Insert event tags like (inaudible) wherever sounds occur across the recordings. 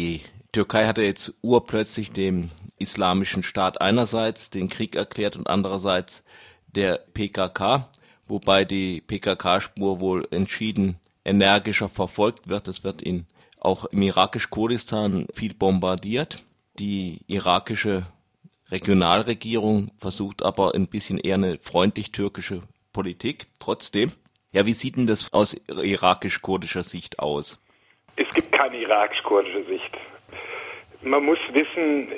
die Türkei hatte jetzt urplötzlich dem islamischen Staat einerseits den Krieg erklärt und andererseits der PKK, wobei die PKK-Spur wohl entschieden energischer verfolgt wird. Es wird in, auch im irakisch-Kurdistan viel bombardiert. Die irakische Regionalregierung versucht aber ein bisschen eher eine freundlich-türkische Politik. Trotzdem, ja, wie sieht denn das aus irakisch-kurdischer Sicht aus? Es gibt keine irakisch-kurdische Sicht. Man muss wissen,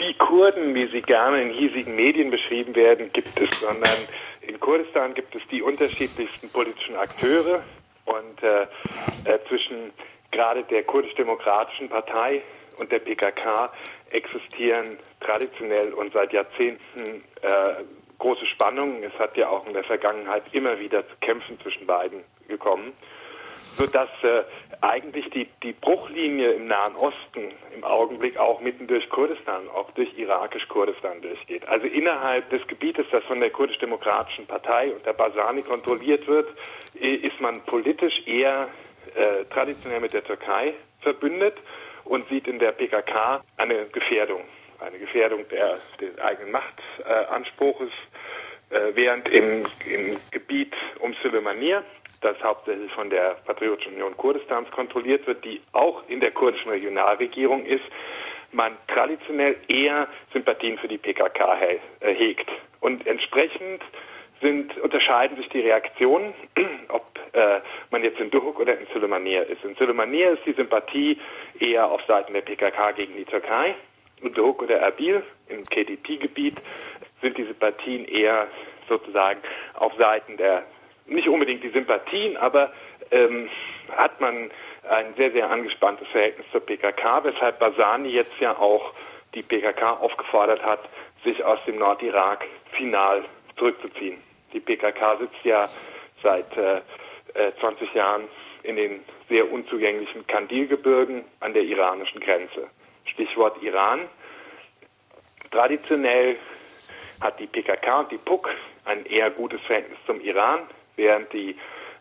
die Kurden, wie sie gerne in hiesigen Medien beschrieben werden, gibt es, sondern in Kurdistan gibt es die unterschiedlichsten politischen Akteure und äh, äh, zwischen gerade der kurdisch-demokratischen Partei und der PKK existieren traditionell und seit Jahrzehnten äh, große Spannungen. Es hat ja auch in der Vergangenheit immer wieder zu Kämpfen zwischen beiden gekommen, sodass äh, eigentlich die, die Bruchlinie im Nahen Osten im Augenblick auch mitten durch Kurdistan, auch durch irakisch-Kurdistan durchgeht. Also innerhalb des Gebietes, das von der kurdisch-demokratischen Partei und der Basani kontrolliert wird, ist man politisch eher äh, traditionell mit der Türkei verbündet und sieht in der PKK eine Gefährdung, eine Gefährdung der, des eigenen Machtanspruches, äh, während im, im Gebiet um Süleymaniye, das hauptsächlich von der Patriotischen Union Kurdistans kontrolliert wird, die auch in der kurdischen Regionalregierung ist, man traditionell eher Sympathien für die PKK äh, hegt. Und entsprechend sind, unterscheiden sich die Reaktionen, (clears throat) ob äh, man jetzt in Duhok oder in Süleymaniye ist. In Süleymaniye ist die Sympathie eher auf Seiten der PKK gegen die Türkei. In Duhok oder Erbil im KDP-Gebiet sind die Sympathien eher sozusagen auf Seiten der, nicht unbedingt die Sympathien, aber ähm, hat man ein sehr, sehr angespanntes Verhältnis zur PKK, weshalb Basani jetzt ja auch die PKK aufgefordert hat, sich aus dem Nordirak final zurückzuziehen. Die PKK sitzt ja seit äh, 20 äh, Jahren in den sehr unzugänglichen Kandilgebirgen an der iranischen Grenze. Stichwort Iran. Traditionell hat die PKK und die PUK ein eher gutes Verhältnis zum Iran, während die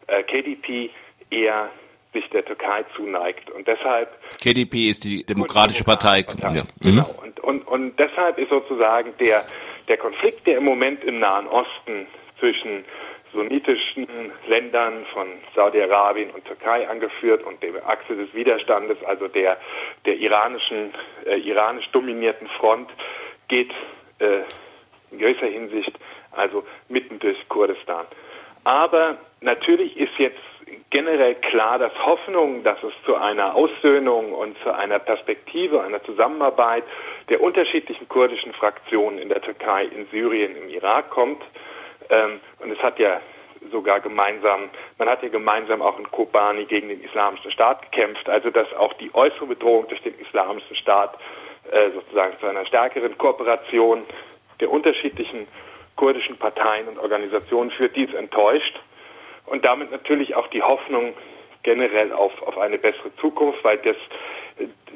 äh, KDP eher sich der Türkei zuneigt. Und deshalb. KDP ist die Demokratische Partei. Partei. Ja. Genau. Mhm. Und, und, und deshalb ist sozusagen der, der Konflikt, der im Moment im Nahen Osten zwischen sunnitischen Ländern von Saudi-Arabien und Türkei angeführt und der Achse des Widerstandes, also der, der iranischen, äh, iranisch dominierten Front, geht äh, in gewisser Hinsicht also mitten durch Kurdistan. Aber natürlich ist jetzt generell klar, dass Hoffnung, dass es zu einer Aussöhnung und zu einer Perspektive, einer Zusammenarbeit der unterschiedlichen kurdischen Fraktionen in der Türkei, in Syrien, im Irak kommt, ähm, und es hat ja sogar gemeinsam, man hat ja gemeinsam auch in Kobani gegen den Islamischen Staat gekämpft, also dass auch die äußere Bedrohung durch den Islamischen Staat äh, sozusagen zu einer stärkeren Kooperation der unterschiedlichen kurdischen Parteien und Organisationen führt, dies enttäuscht und damit natürlich auch die Hoffnung generell auf, auf eine bessere Zukunft, weil das,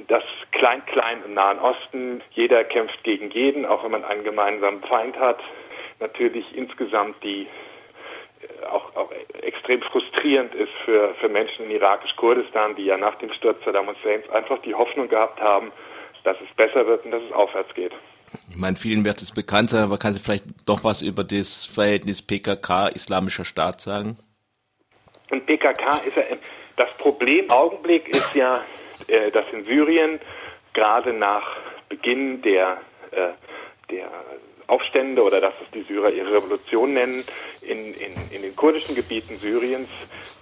das Klein-Klein im Nahen Osten, jeder kämpft gegen jeden, auch wenn man einen gemeinsamen Feind hat, natürlich insgesamt die äh, auch, auch extrem frustrierend ist für, für Menschen in irakisch-Kurdistan, die ja nach dem Sturz Saddam Husseins einfach die Hoffnung gehabt haben, dass es besser wird und dass es aufwärts geht. Ich meine, vielen wird es bekannt sein, aber kannst du vielleicht doch was über das Verhältnis PKK-Islamischer Staat sagen? Und PKK ist ja, das Problem im Augenblick ist ja, äh, dass in Syrien gerade nach Beginn der, äh, der Aufstände oder dass es die Syrer ihre Revolution nennen, in, in, in den kurdischen Gebieten Syriens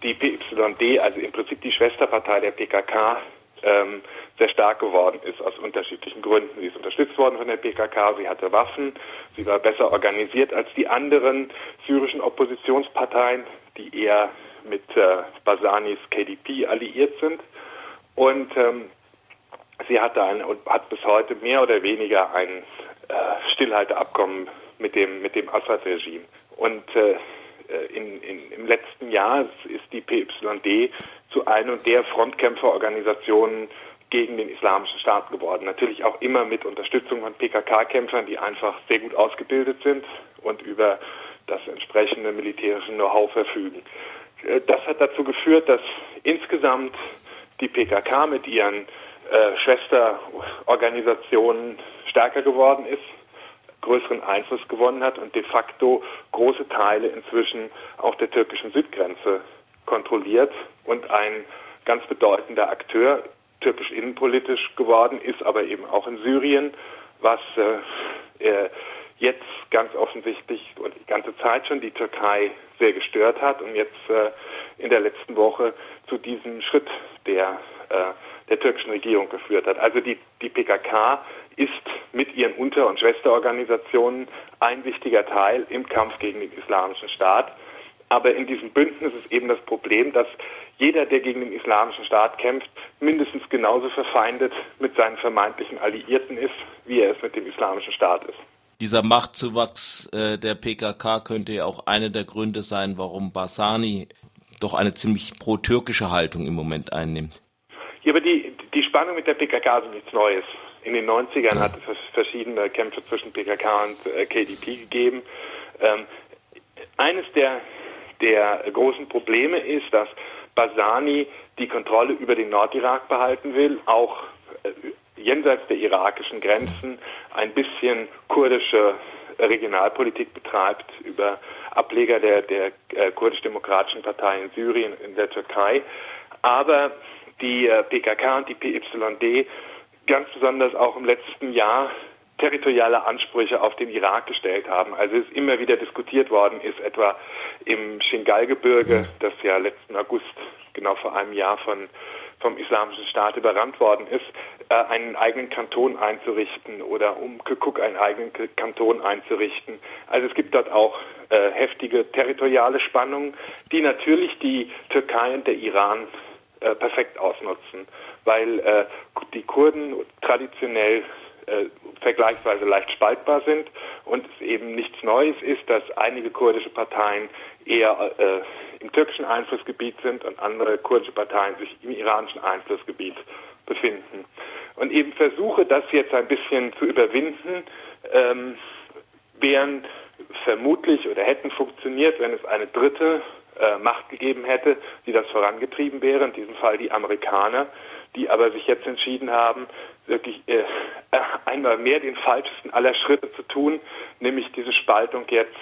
die PYD, also im Prinzip die Schwesterpartei der PKK, ähm, sehr stark geworden ist aus unterschiedlichen Gründen. Sie ist unterstützt worden von der PKK, sie hatte Waffen, sie war besser organisiert als die anderen syrischen Oppositionsparteien, die eher mit äh, Basanis KDP alliiert sind. Und ähm, sie hatte ein, und hat bis heute mehr oder weniger ein äh, Stillhalteabkommen mit dem, mit dem Assad-Regime. Und äh, in, in, im letzten Jahr ist die PYD zu einer der Frontkämpferorganisationen gegen den Islamischen Staat geworden. Natürlich auch immer mit Unterstützung von PKK-Kämpfern, die einfach sehr gut ausgebildet sind und über das entsprechende militärische Know-how verfügen. Äh, das hat dazu geführt, dass insgesamt die PKK mit ihren äh, Schwesterorganisationen stärker geworden ist, größeren Einfluss gewonnen hat und de facto große Teile inzwischen auch der türkischen Südgrenze kontrolliert und ein ganz bedeutender Akteur türkisch innenpolitisch geworden ist, aber eben auch in Syrien, was äh, jetzt ganz offensichtlich und die ganze Zeit schon die Türkei sehr gestört hat und jetzt äh, in der letzten Woche zu diesem Schritt der, äh, der türkischen Regierung geführt hat. Also die, die PKK ist mit ihren Unter- und Schwesterorganisationen ein wichtiger Teil im Kampf gegen den Islamischen Staat. Aber in diesem Bündnis ist eben das Problem, dass jeder, der gegen den Islamischen Staat kämpft, mindestens genauso verfeindet mit seinen vermeintlichen Alliierten ist, wie er es mit dem Islamischen Staat ist. Dieser Machtzuwachs äh, der PKK könnte ja auch einer der Gründe sein, warum Barzani doch eine ziemlich pro-türkische Haltung im Moment einnimmt. Ja, aber die, die Spannung mit der PKK ist nichts Neues. In den 90ern ja. hat es verschiedene Kämpfe zwischen PKK und äh, KDP gegeben. Ähm, eines der, der großen Probleme ist, dass Basani die Kontrolle über den Nordirak behalten will, auch äh, jenseits der irakischen Grenzen ein bisschen kurdische Regionalpolitik betreibt über Ableger der, der äh, kurdisch-demokratischen Partei in Syrien, in der Türkei. Aber die äh, PKK und die PYD ganz besonders auch im letzten Jahr territoriale Ansprüche auf den Irak gestellt haben. Also es immer wieder diskutiert worden ist, etwa im Shingal-Gebirge, das ja letzten August, genau vor einem Jahr von vom Islamischen Staat überrannt worden ist, äh, einen eigenen Kanton einzurichten oder um Kukuk einen eigenen Kanton einzurichten. Also es gibt dort auch äh, heftige territoriale Spannungen, die natürlich die Türkei und der Iran äh, perfekt ausnutzen, weil äh, die Kurden traditionell äh, vergleichsweise leicht spaltbar sind und es eben nichts Neues ist, dass einige kurdische Parteien eher äh, im türkischen Einflussgebiet sind und andere kurdische Parteien sich im iranischen Einflussgebiet befinden. Und eben Versuche, das jetzt ein bisschen zu überwinden, ähm, wären vermutlich oder hätten funktioniert, wenn es eine dritte äh, Macht gegeben hätte, die das vorangetrieben wäre, in diesem Fall die Amerikaner, die aber sich jetzt entschieden haben, wirklich äh, (laughs) einmal mehr den falschesten aller Schritte zu tun, nämlich diese Spaltung jetzt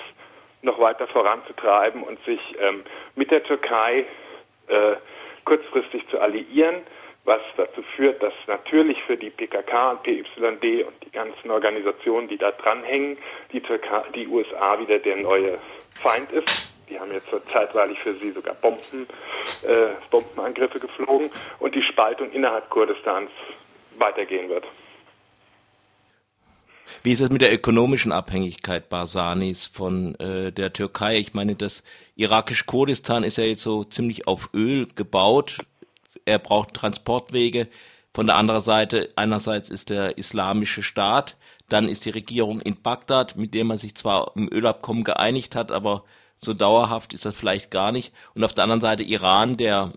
noch weiter voranzutreiben und sich ähm, mit der Türkei äh, kurzfristig zu alliieren, was dazu führt, dass natürlich für die PKK und PYD und die ganzen Organisationen, die da dranhängen, die, Türkei, die USA wieder der neue Feind ist. Die haben jetzt zeitweilig für sie sogar Bomben, äh, Bombenangriffe geflogen und die Spaltung innerhalb Kurdistans weitergehen wird. Wie ist es mit der ökonomischen Abhängigkeit Barsanis von äh, der Türkei? Ich meine, das irakisch Kurdistan ist ja jetzt so ziemlich auf Öl gebaut. Er braucht Transportwege. Von der anderen Seite, einerseits ist der islamische Staat, dann ist die Regierung in Bagdad, mit der man sich zwar im Ölabkommen geeinigt hat, aber so dauerhaft ist das vielleicht gar nicht. Und auf der anderen Seite Iran, der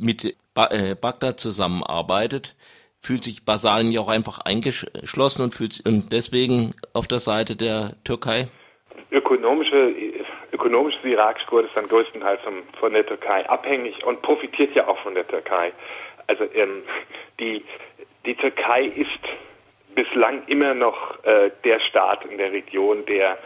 mit äh, Bagdad zusammenarbeitet fühlt sich Basalien ja auch einfach eingeschlossen und fühlt und deswegen auf der Seite der Türkei? Ökonomische, ökonomisch ist irakisch Kurdistan größtenteils von, von der Türkei abhängig und profitiert ja auch von der Türkei. Also ähm, die, die Türkei ist bislang immer noch äh, der Staat in der Region, der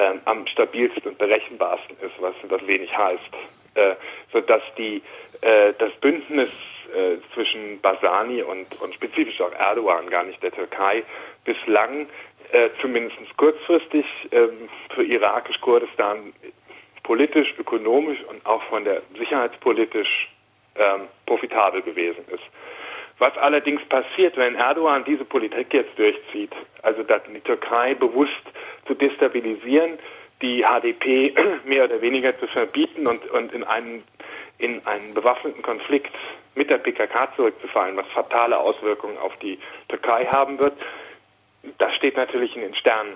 äh, am stabilsten und berechenbarsten ist, was das wenig heißt. Äh, sodass die, äh, das Bündnis äh, zwischen Basani und, und spezifisch auch Erdogan, gar nicht der Türkei, bislang äh, zumindest kurzfristig äh, für irakisch-Kurdistan politisch, ökonomisch und auch von der sicherheitspolitisch ähm, profitabel gewesen ist. Was allerdings passiert, wenn Erdogan diese Politik jetzt durchzieht, also die Türkei bewusst zu destabilisieren, die HDP (clears throat) mehr oder weniger zu verbieten und, und in einen in einen bewaffneten Konflikt mit der PKK zurückzufallen, was fatale Auswirkungen auf die Türkei haben wird, das steht natürlich in den Sternen.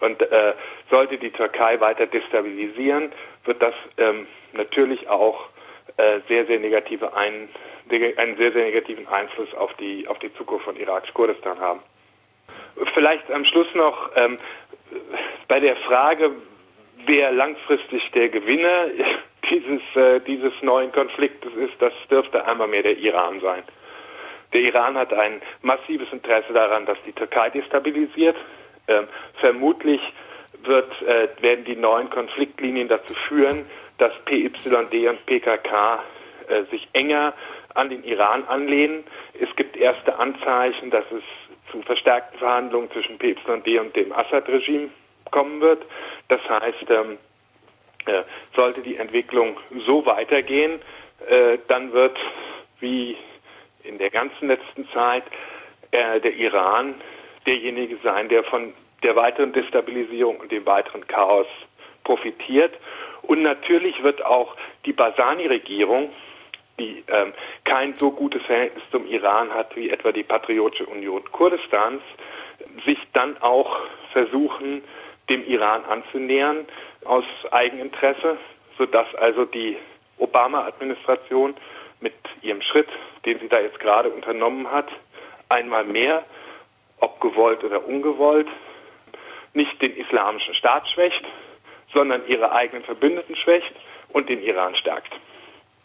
Und äh, sollte die Türkei weiter destabilisieren, wird das ähm, natürlich auch äh, sehr, sehr negative ein, einen sehr, sehr negativen Einfluss auf die, auf die Zukunft von irakisch-Kurdistan haben. Vielleicht am Schluss noch ähm, bei der Frage, wer langfristig der Gewinner (laughs) dieses, äh, dieses neuen Konfliktes ist, das dürfte einmal mehr der Iran sein. Der Iran hat ein massives Interesse daran, dass die Türkei destabilisiert. Ähm, vermutlich wird, äh, werden die neuen Konfliktlinien dazu führen, dass PYD und PKK äh, sich enger an den Iran anlehnen. Es gibt erste Anzeichen, dass es zu verstärkten Verhandlungen zwischen PYD und dem Assad-Regime kommen wird. Das heißt, ähm, äh, sollte die Entwicklung so weitergehen, äh, dann wird, wie in der ganzen letzten Zeit, äh, der Iran derjenige sein, der von der weiteren Destabilisierung und dem weiteren Chaos profitiert. Und natürlich wird auch die Basani-Regierung, die ähm, kein so gutes Verhältnis zum Iran hat wie etwa die Patriotische Union Kurdistans, sich dann auch versuchen, dem Iran anzunähern aus Eigeninteresse, sodass also die Obama-Administration mit ihrem Schritt, den sie da jetzt gerade unternommen hat, einmal mehr, ob gewollt oder ungewollt, nicht den islamischen Staat schwächt, sondern ihre eigenen Verbündeten schwächt und den Iran stärkt.